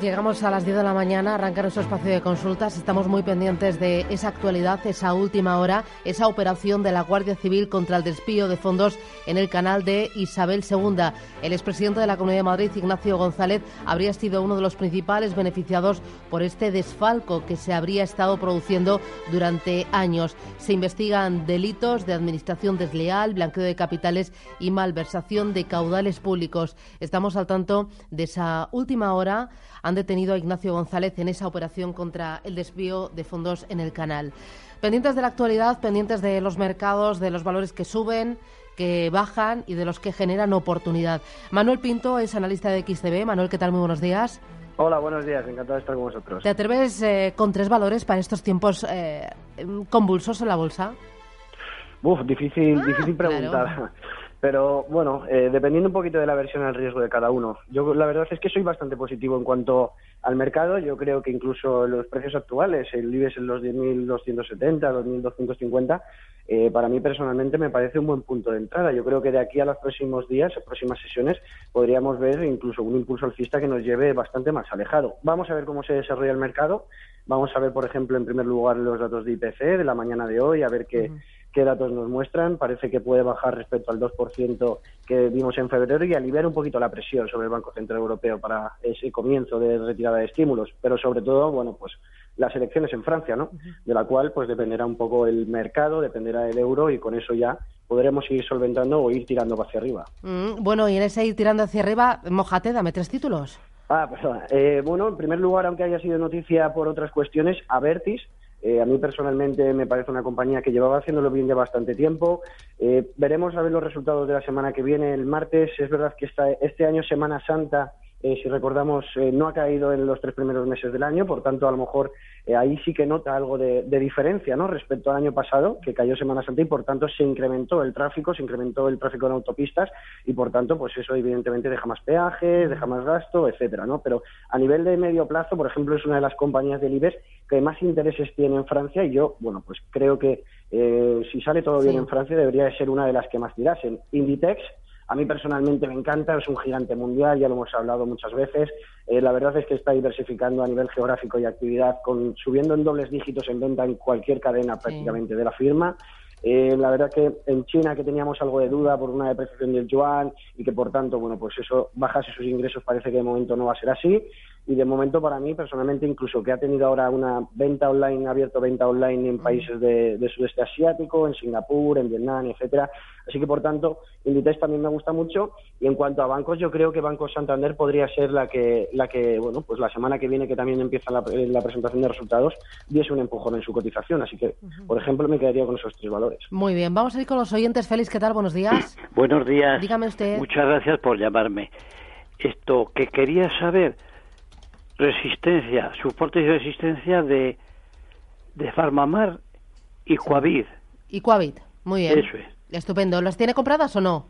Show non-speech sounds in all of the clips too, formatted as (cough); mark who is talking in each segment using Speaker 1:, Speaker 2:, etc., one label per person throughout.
Speaker 1: Llegamos a las 10 de la mañana, arranca nuestro espacio de consultas. Estamos muy pendientes de esa actualidad, esa última hora, esa operación de la Guardia Civil contra el despío de fondos en el canal de Isabel II. El expresidente de la Comunidad de Madrid, Ignacio González, habría sido uno de los principales beneficiados por este desfalco que se habría estado produciendo durante años. Se investigan delitos de administración desleal, blanqueo de capitales y malversación de caudales públicos. Estamos al tanto de esa última hora han detenido a Ignacio González en esa operación contra el desvío de fondos en el canal. Pendientes de la actualidad, pendientes de los mercados, de los valores que suben, que bajan y de los que generan oportunidad. Manuel Pinto es analista de XTB. Manuel, ¿qué tal? Muy buenos días.
Speaker 2: Hola, buenos días, encantado de estar con vosotros.
Speaker 1: ¿Te atreves eh, con tres valores para estos tiempos eh, convulsos en la bolsa?
Speaker 2: Uf, difícil, ah, difícil preguntar. Pero bueno, eh, dependiendo un poquito de la versión al riesgo de cada uno. Yo la verdad es que soy bastante positivo en cuanto al mercado. Yo creo que incluso los precios actuales, el IBEX en los 10.270, 2.250, eh, para mí personalmente me parece un buen punto de entrada. Yo creo que de aquí a los próximos días, próximas sesiones, podríamos ver incluso un impulso alcista que nos lleve bastante más alejado. Vamos a ver cómo se desarrolla el mercado. Vamos a ver, por ejemplo, en primer lugar los datos de IPC de la mañana de hoy, a ver qué qué datos nos muestran. Parece que puede bajar respecto al 2% que vimos en febrero y aliviar un poquito la presión sobre el Banco Central Europeo para ese comienzo de retirada de estímulos. Pero sobre todo, bueno, pues las elecciones en Francia, ¿no? De la cual pues dependerá un poco el mercado, dependerá el euro y con eso ya podremos ir solventando o ir tirando hacia arriba.
Speaker 1: Mm, bueno, y en ese ir tirando hacia arriba, mojate, dame tres títulos.
Speaker 2: Ah, perdona. Eh, bueno, en primer lugar, aunque haya sido noticia por otras cuestiones, Avertis, eh, a mí personalmente me parece una compañía que llevaba haciéndolo bien ya bastante tiempo. Eh, veremos a ver los resultados de la semana que viene, el martes. Es verdad que esta, este año, Semana Santa, eh, si recordamos, eh, no ha caído en los tres primeros meses del año, por tanto, a lo mejor eh, ahí sí que nota algo de, diferencia ¿no? respecto al año pasado, que cayó Semana Santa y por tanto se incrementó el tráfico, se incrementó el tráfico en autopistas y por tanto, pues eso evidentemente deja más peajes, deja más gasto, etcétera, ¿no? Pero a nivel de medio plazo, por ejemplo, es una de las compañías del IBEX que más intereses tiene en Francia y yo, bueno, pues creo que si sale todo bien en Francia debería de ser una de las que más tirasen. Inditex a mí personalmente me encanta, es un gigante mundial, ya lo hemos hablado muchas veces. Eh, la verdad es que está diversificando a nivel geográfico y actividad, con, subiendo en dobles dígitos en venta en cualquier cadena prácticamente de la firma. Eh, la verdad que en China, que teníamos algo de duda por una depreciación del yuan y que por tanto, bueno, pues eso bajase sus ingresos, parece que de momento no va a ser así y de momento para mí personalmente incluso que ha tenido ahora una venta online, ha abierto venta online en países de, sudeste asiático, en Singapur, en Vietnam, etcétera. Así que por tanto, Inditex también me gusta mucho y en cuanto a bancos, yo creo que Banco Santander podría ser la que la que bueno, pues la semana que viene que también empieza la, presentación de resultados, diese un empujón en su cotización, así que por ejemplo me quedaría con esos tres valores.
Speaker 1: Muy bien, vamos a ir con los oyentes. Félix, ¿qué tal? Buenos días.
Speaker 3: Buenos días.
Speaker 1: Dígame usted.
Speaker 3: Muchas gracias por llamarme. Esto que quería saber resistencia, soporte y resistencia de, de Farmamar y Coavid.
Speaker 1: Y Coavid, muy bien.
Speaker 3: Eso es.
Speaker 1: Estupendo. ¿Las tiene compradas o no?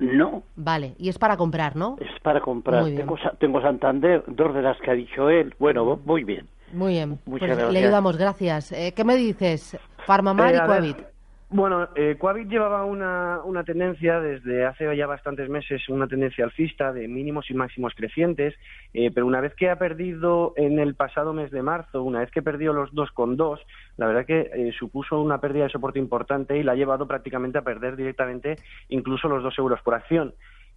Speaker 3: No.
Speaker 1: Vale, y es para comprar, ¿no?
Speaker 3: Es para comprar. Tengo, tengo, Santander, dos de las que ha dicho él. Bueno, muy bien.
Speaker 1: Muy bien. Muchas pues gracias. Le ayudamos, gracias. Eh, ¿Qué me dices? Farmamar y Coavit.
Speaker 2: Bueno, eh, llevaba una, una tendencia desde hace ya bastantes meses, una tendencia alcista de mínimos y máximos crecientes, eh, pero una vez que ha perdido en el pasado mes de marzo, una vez que perdió los 2,2, la verdad que eh, supuso una pérdida de soporte importante y la ha llevado prácticamente a perder directamente incluso los 2 euros por acción.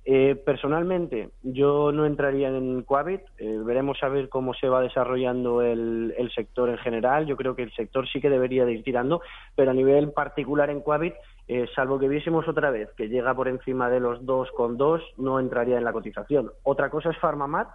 Speaker 2: Eh, personalmente, yo no entraría en Coavit. Eh, veremos a ver cómo se va desarrollando el, sector en general. Yo creo que el sector sí que debería de ir tirando, pero a nivel particular en Coavit, eh, salvo que viésemos otra vez que llega por encima de los 2,2, no entraría en la cotización. Otra cosa es Farmamat,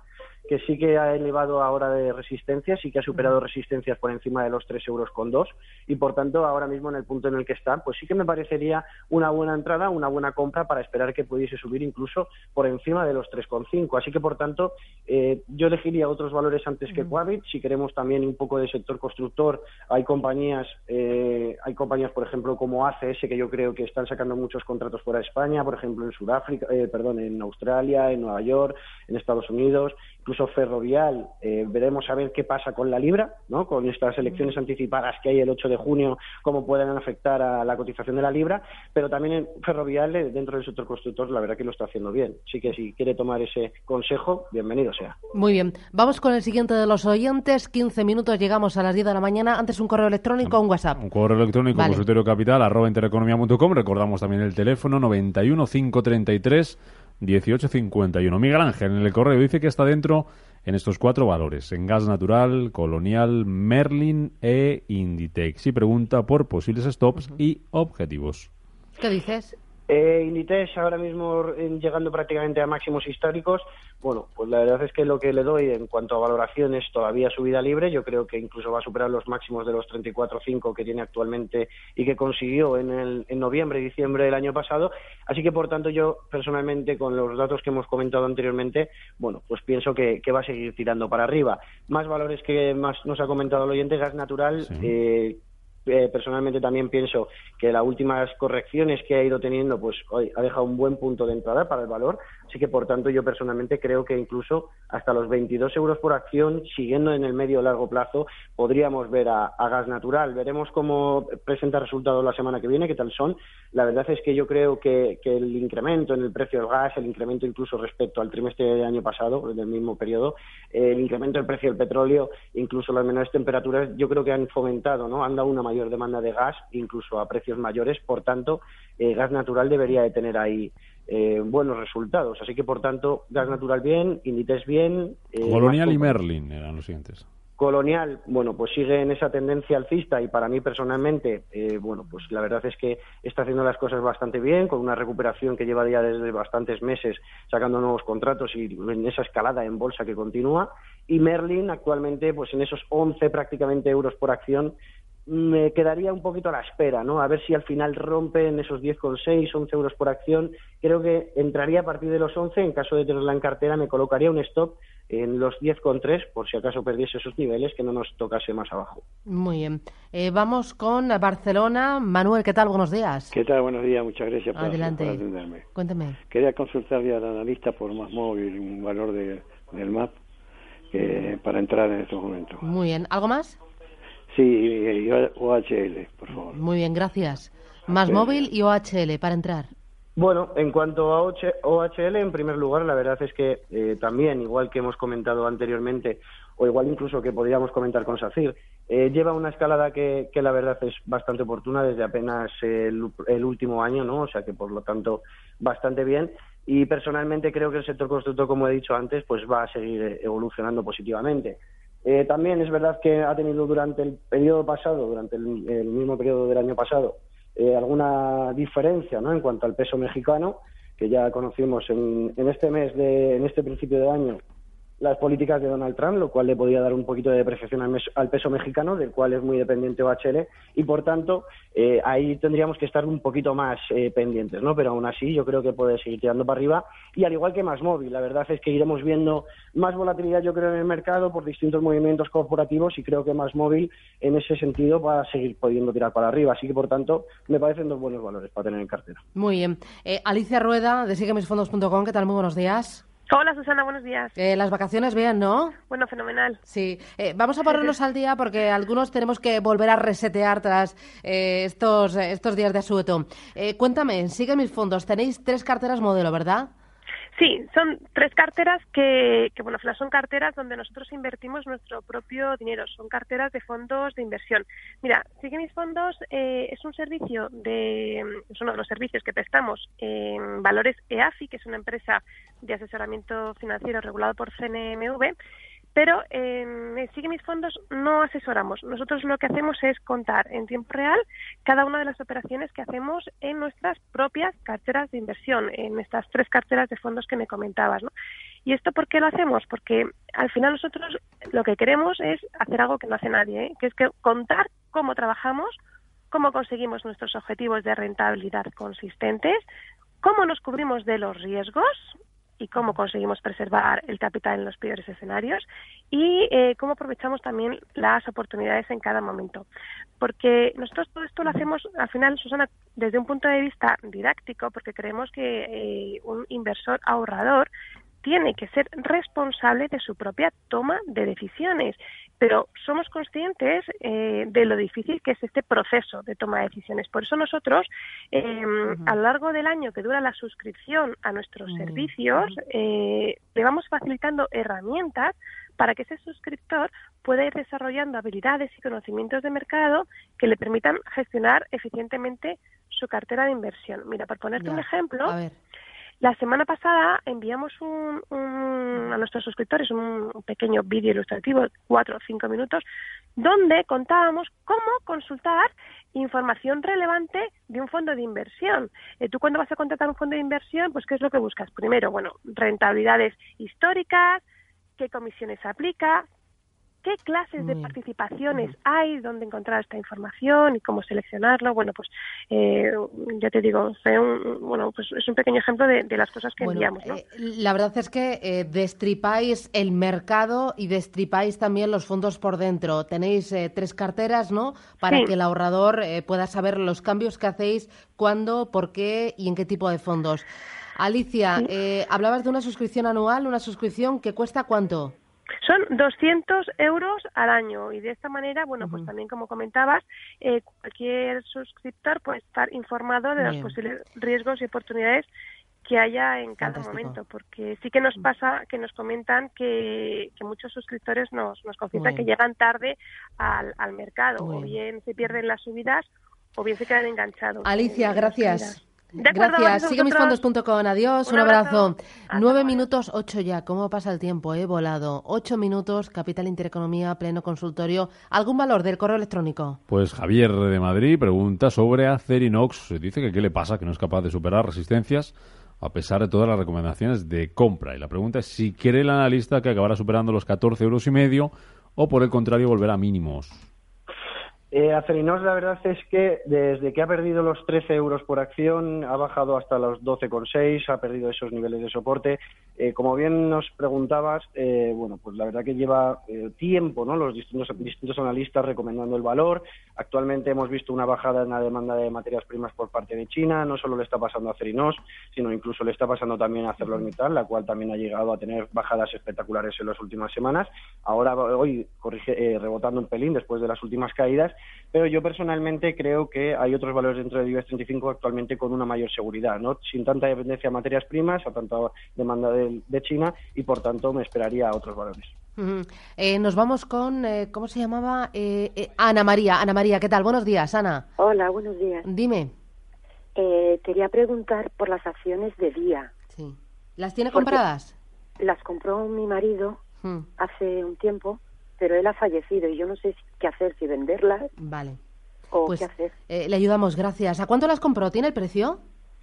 Speaker 2: que sí que ha elevado ahora de resistencia, sí que ha superado resistencias por encima de los 3 euros con dos y por tanto ahora mismo en el punto en el que está, pues sí que me parecería una buena entrada, una buena compra para esperar que pudiese subir incluso por encima de los 3,5. Así que por tanto eh, yo elegiría otros valores antes que Quabit. Si queremos también un poco de sector constructor, hay compañías, eh, hay compañías por ejemplo como ACS que yo creo que están sacando muchos contratos fuera de España, por ejemplo en Sudáfrica, eh, perdón, en Australia, en Nueva York, en Estados Unidos incluso Ferrovial, eh, veremos a ver qué pasa con la libra, ¿no? con estas elecciones anticipadas que hay el 8 de junio, cómo pueden afectar a la cotización de la libra, pero también en Ferrovial, eh, dentro del sector constructor, la verdad que lo está haciendo bien. Así que si quiere tomar ese consejo, bienvenido sea.
Speaker 1: Muy bien, vamos con el siguiente de los oyentes, 15 minutos, llegamos a las 10 de la mañana, antes un correo electrónico o un WhatsApp.
Speaker 4: Un correo electrónico, vale. consultorio capital, arroba intereconomía.com, recordamos también el teléfono 91 533 1851. Miguel Ángel en el correo dice que está dentro en estos cuatro valores, en gas natural, colonial, Merlin e Inditex. Y pregunta por posibles stops y objetivos.
Speaker 1: ¿Qué dices?
Speaker 2: Eh, Inditex ahora mismo llegando prácticamente a máximos históricos. Bueno, pues la verdad es que lo que le doy en cuanto a valoración es todavía subida libre. Yo creo que incluso va a superar los máximos de los 34.5 que tiene actualmente y que consiguió en, el, en noviembre y diciembre del año pasado. Así que, por tanto, yo personalmente, con los datos que hemos comentado anteriormente, bueno, pues pienso que, que va a seguir tirando para arriba. Más valores que más nos ha comentado el oyente, gas natural.
Speaker 4: Sí.
Speaker 2: Eh, eh, personalmente también pienso que las últimas correcciones que ha ido teniendo pues hoy ha dejado un buen punto de entrada para el valor. Así que por tanto yo personalmente creo que incluso hasta los 22 euros por acción siguiendo en el medio largo plazo podríamos ver a, gas natural. Veremos cómo presenta resultados la semana que viene qué tal son. La verdad es que yo creo que, el incremento en el precio del gas el incremento incluso respecto al trimestre del año pasado del mismo periodo el incremento del precio del petróleo incluso las menores temperaturas yo creo que han fomentado no han dado una mayor demanda de gas, incluso a precios mayores. Por tanto, eh, gas natural debería de tener ahí eh, buenos resultados. Así que, por tanto, gas natural bien, Inditex bien.
Speaker 4: Eh, Colonial y Merlin eran los siguientes.
Speaker 2: Colonial, bueno, pues sigue en esa tendencia alcista y para mí personalmente, eh, bueno, pues la verdad es que está haciendo las cosas bastante bien, con una recuperación que lleva ya desde bastantes meses sacando nuevos contratos y en esa escalada en bolsa que continúa. Y Merlin actualmente, pues en esos 11 prácticamente euros por acción, me quedaría un poquito a la espera, ¿no? A ver si al final rompen esos 10,6, 11 euros por acción. Creo que entraría a partir de los 11. En caso de tenerla en cartera, me colocaría un stop en los 10,3 por si acaso perdiese esos niveles, que no nos tocase más abajo.
Speaker 1: Muy bien. Eh, vamos con Barcelona. Manuel, ¿qué tal? Buenos días.
Speaker 5: ¿Qué tal? Buenos días. Muchas gracias por,
Speaker 1: Adelante.
Speaker 5: por atenderme.
Speaker 1: Cuénteme.
Speaker 5: Quería consultarle al analista por más móvil un valor de, del MAP eh, para entrar en estos momentos.
Speaker 1: Muy bien. ¿Algo más?
Speaker 5: Sí, OHL, por favor.
Speaker 1: Muy bien, gracias. Más móvil y OHL para entrar.
Speaker 2: Bueno, en cuanto a OH OHL, en primer lugar, la verdad es que eh, también, igual que hemos comentado anteriormente, o igual incluso que podríamos comentar con SACIR, eh, lleva una escalada que, que la verdad es bastante oportuna desde apenas el, el último año, ¿no? O sea que, por lo tanto, bastante bien. Y personalmente creo que el sector constructor, como he dicho antes, pues va a seguir evolucionando positivamente. Eh, también es verdad que ha tenido durante el periodo pasado, durante el, mismo periodo del año pasado, eh, alguna diferencia ¿no? en cuanto al peso mexicano, que ya conocimos en, en este mes, de, en este principio de año, las políticas de Donald Trump, lo cual le podía dar un poquito de depreciación al, al peso mexicano, del cual es muy dependiente OHL, y por tanto eh, ahí tendríamos que estar un poquito más eh, pendientes, ¿no? Pero aún así yo creo que puede seguir tirando para arriba, y al igual que más móvil, la verdad es que iremos viendo más volatilidad yo creo en el mercado por distintos movimientos corporativos y creo que más móvil en ese sentido va a seguir pudiendo tirar para arriba, así que por tanto me parecen dos buenos valores para tener en cartera.
Speaker 1: Muy bien. Eh, Alicia Rueda, de siguemisfondos.com. ¿Qué tal? Muy buenos días.
Speaker 6: Hola Susana, buenos días.
Speaker 1: Eh, las vacaciones bien, ¿no?
Speaker 6: Bueno, fenomenal.
Speaker 1: Sí, Eh, vamos a ponernos (laughs) al día porque algunos tenemos que volver a resetear tras eh, estos, eh, estos días de asueto. Eh, cuéntame, sigue mis fondos. Tenéis tres carteras modelo, ¿verdad?
Speaker 6: Sí, son tres carteras que, que, bueno, son carteras donde nosotros invertimos nuestro propio dinero. Son carteras de fondos de inversión. Mira, Sigue mis fondos eh, es un servicio de, es uno de los servicios que prestamos en Valores EAFI, que es una empresa de asesoramiento financiero regulado por CNMV. Pero en Sigue mis fondos no asesoramos. Nosotros lo que hacemos es contar en tiempo real cada una de las operaciones que hacemos en nuestras propias carteras de inversión, en estas tres carteras de fondos que me comentabas. ¿no? ¿Y esto por qué lo hacemos? Porque al final nosotros lo que queremos es hacer algo que no hace nadie, ¿eh? que es contar cómo trabajamos, cómo conseguimos nuestros objetivos de rentabilidad consistentes, cómo nos cubrimos de los riesgos y cómo conseguimos preservar el capital en los peores escenarios y eh, cómo aprovechamos también las oportunidades en cada momento. Porque nosotros todo esto lo hacemos, al final, Susana, desde un punto de vista didáctico, porque creemos que eh, un inversor ahorrador tiene que ser responsable de su propia toma de decisiones. Pero somos conscientes eh, de lo difícil que es este proceso de toma de decisiones. Por eso nosotros, eh, a lo largo del año que dura la suscripción a nuestros servicios, eh, le vamos facilitando herramientas para que ese suscriptor pueda ir desarrollando habilidades y conocimientos de mercado que le permitan gestionar eficientemente su cartera de inversión. Mira, por ponerte un ejemplo, la semana pasada enviamos un, a nuestros suscriptores un pequeño vídeo ilustrativo, cuatro o cinco minutos, donde contábamos cómo consultar información relevante de un fondo de inversión. Eh, tú cuando vas a contratar un fondo de inversión, pues ¿qué es lo que buscas? Primero, bueno, rentabilidades históricas, qué comisiones aplica, qué clases de participaciones hay, dónde encontrar esta información y cómo seleccionarlo. Bueno, pues eh, ya te digo, bueno, pues es un pequeño ejemplo de, las cosas que enviamos.
Speaker 1: Eh, la verdad es que eh, destripáis el mercado y destripáis también los fondos por dentro. Tenéis tres carteras, ¿no? Para que el ahorrador pueda saber los cambios que hacéis, cuándo, por qué y en qué tipo de fondos. Alicia, hablabas de una suscripción anual, una suscripción que cuesta cuánto?
Speaker 6: Son 200 euros al año y de esta manera, bueno, pues también como comentabas, eh, cualquier suscriptor puede estar informado de los posibles riesgos y oportunidades que haya en cada momento, porque sí que nos mm. pasa que nos comentan que, muchos suscriptores nos, nos confiesan que llegan tarde al, al mercado, o bien se pierden las subidas o bien se quedan enganchados.
Speaker 1: Alicia, gracias. Gracias. Siguemisfondos.com. Adiós. Un, abrazo. Nueve minutos, ocho ya. ¿Cómo pasa el tiempo? He volado. Ocho minutos. Capital Intereconomía, pleno consultorio. ¿Algún valor del correo electrónico?
Speaker 4: Pues Javier de Madrid pregunta sobre Acerinox. Dice que qué le pasa, que no es capaz de superar resistencias a pesar de todas las recomendaciones de compra. Y la pregunta es si cree el analista que acabará superando los 14 euros y medio o por el contrario volverá a mínimos.
Speaker 2: Eh, Acerinos, la verdad es que desde que ha perdido los 13 euros por acción, ha bajado hasta los 12,6, ha perdido esos niveles de soporte. Eh, como bien nos preguntabas, eh, bueno, pues la verdad que lleva eh, tiempo, ¿no? Los distintos, distintos analistas recomendando el valor. Actualmente hemos visto una bajada en la demanda de materias primas por parte de China. No solo le está pasando a Acerinos, sino incluso le está pasando también a ArcelorMittal, la cual también ha llegado a tener bajadas espectaculares en las últimas semanas. Ahora, hoy, corrige, rebotando un pelín después de las últimas caídas pero yo personalmente creo que hay otros valores dentro de IBEX 35 actualmente con una mayor seguridad, ¿no? sin tanta dependencia de materias primas, a tanta demanda de, China y por tanto me esperaría a otros valores.
Speaker 1: Eh, nos vamos con, eh, ¿cómo se llamaba? Eh, Ana María. Ana María, ¿qué tal? Buenos días, Ana.
Speaker 7: Hola, buenos días.
Speaker 1: Dime.
Speaker 7: quería preguntar por las acciones de Día.
Speaker 1: Sí. ¿Las tiene compradas?
Speaker 7: Las compró mi marido hace un tiempo pero él ha fallecido y yo no sé qué hacer, si venderlas.
Speaker 1: Vale.
Speaker 7: O pues, qué hacer.
Speaker 1: Eh, le ayudamos, gracias. ¿A cuánto las compró? ¿Tiene el precio?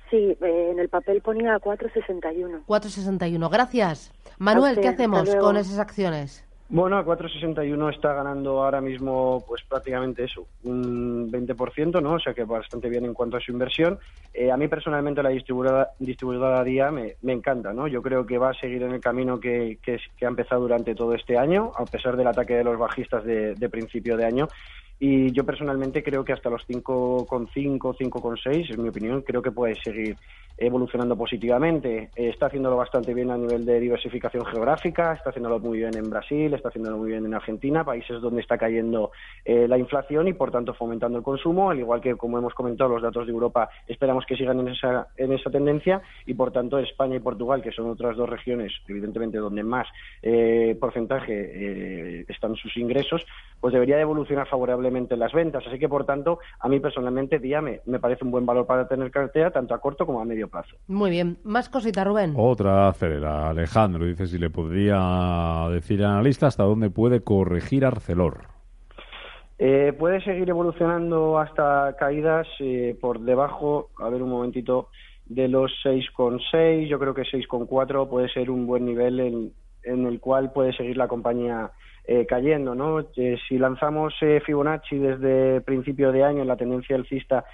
Speaker 7: Sí, eh, en el papel ponía 4,61.
Speaker 1: 4,61, gracias. Manuel, ¿qué hacemos con esas acciones?
Speaker 2: Bueno, a 4.61 está ganando ahora mismo pues prácticamente eso, un 20%, ¿no? O sea que bastante bien en cuanto a su inversión. Eh, a mí personalmente la distribuidora, distribuidora Día me, me, encanta, ¿no? Yo creo que va a seguir en el camino que, que, ha empezado durante todo este año, a pesar del ataque de los bajistas de, de principio de año. Y yo personalmente creo que hasta los 5,5, 5,6, en mi opinión, creo que puede seguir evolucionando positivamente. Eh, está haciéndolo bastante bien a nivel de diversificación geográfica, está haciéndolo muy bien en Brasil, está haciéndolo muy bien en Argentina, países donde está cayendo eh, la inflación y por tanto fomentando el consumo, al igual que como hemos comentado los datos de Europa esperamos que sigan en esa, en esa tendencia y por tanto España y Portugal, que son otras dos regiones evidentemente donde más eh, porcentaje están sus ingresos, pues debería de evolucionar favorablemente las ventas. Así que por tanto a mí personalmente día me, parece un buen valor para tener cartera tanto a corto como a medio
Speaker 1: muy bien. Más cositas, Rubén.
Speaker 4: Otra acelera. Alejandro dice si le podría decir al analista hasta dónde puede corregir Arcelor.
Speaker 2: Eh, puede seguir evolucionando hasta caídas eh, por debajo, a ver un momentito, de los 6,6, yo creo que 6,4 puede ser un buen nivel en, en, el cual puede seguir la compañía eh, cayendo. ¿no? si lanzamos Fibonacci desde principio de año, la tendencia alcista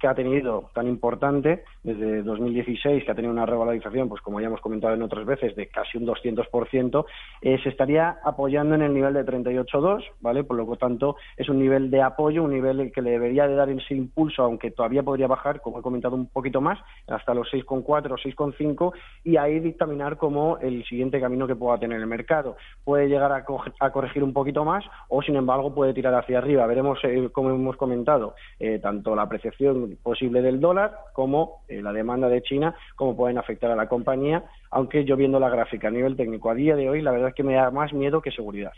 Speaker 2: que ha tenido tan importante desde 2016, que ha tenido una revalorización, pues como ya hemos comentado en otras veces, de casi un 200%, eh, se estaría apoyando en el nivel de 38,2, ¿vale? Por lo tanto, es un nivel de apoyo, un nivel que le debería de dar ese impulso, aunque todavía podría bajar, como he comentado, un poquito más, hasta los 6,4 o 6,5, y ahí dictaminar como el siguiente camino que pueda tener el mercado. Puede llegar a, corregir un poquito más o, sin embargo, puede tirar hacia arriba. Veremos, eh, como hemos comentado, eh, tanto la apreciación posible del dólar como eh, la demanda de China, cómo pueden afectar a la compañía, aunque yo viendo la gráfica a nivel técnico a día de hoy, la verdad es que me da más miedo que seguridad.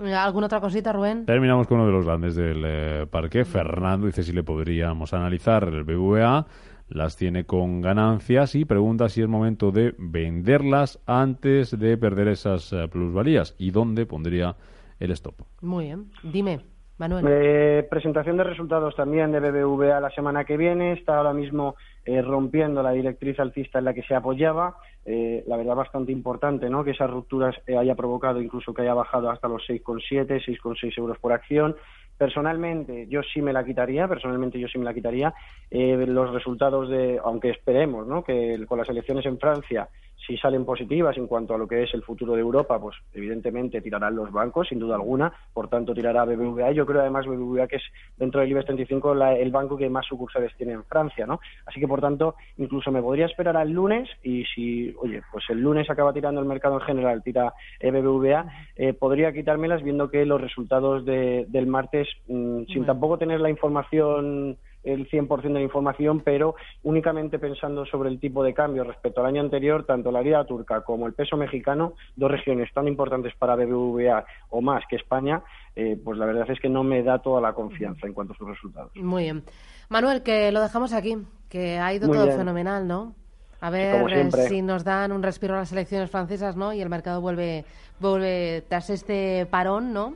Speaker 1: ¿Alguna otra cosita, Rubén?
Speaker 4: Terminamos con uno de los grandes del eh, parque. Fernando dice si le podríamos analizar el BVA. Las tiene con ganancias y pregunta si es momento de venderlas antes de perder esas eh, plusvalías y dónde pondría el stop.
Speaker 1: Muy bien. Dime. Manuel.
Speaker 2: Eh, presentación de resultados también de BBVA la semana que viene. Está ahora mismo eh, rompiendo la directriz alcista en la que se apoyaba. Eh, la verdad, bastante importante ¿no? que esas rupturas haya provocado incluso que haya bajado hasta los 6,7, 6,6 euros por acción. Personalmente, yo sí me la quitaría, personalmente yo sí me la quitaría. los resultados de, aunque esperemos ¿no? que con las elecciones en Francia si salen positivas en cuanto a lo que es el futuro de Europa, pues evidentemente tirarán los bancos, sin duda alguna, por tanto tirará BBVA. Yo creo además BBVA que es dentro del IBEX 35 el banco que más sucursales tiene en Francia, ¿no? Así que por tanto, incluso me podría esperar al lunes y si, oye, pues el lunes acaba tirando el mercado en general, tira BBVA, eh, podría quitármelas viendo que los resultados del martes, mm, sin tampoco tener la información el 100% de la información, pero únicamente pensando sobre el tipo de cambio respecto al año anterior, tanto la lira turca como el peso mexicano, dos regiones tan importantes para BBVA o más que España, eh, pues la verdad es que no me da toda la confianza en cuanto a sus resultados.
Speaker 1: Muy bien. Manuel, que lo dejamos aquí, que ha ido todo fenomenal, ¿no? A ver si nos dan un respiro a las elecciones francesas, ¿no? Y el mercado vuelve, vuelve tras este parón, ¿no?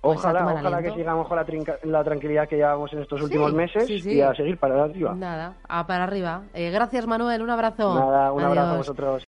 Speaker 2: Pues ojalá, ojalá que sigamos con la, tranquilidad que llevamos en estos últimos meses y a seguir para arriba.
Speaker 1: Nada, a para arriba. Eh, gracias Manuel, un abrazo.
Speaker 2: Nada, un abrazo a vosotros.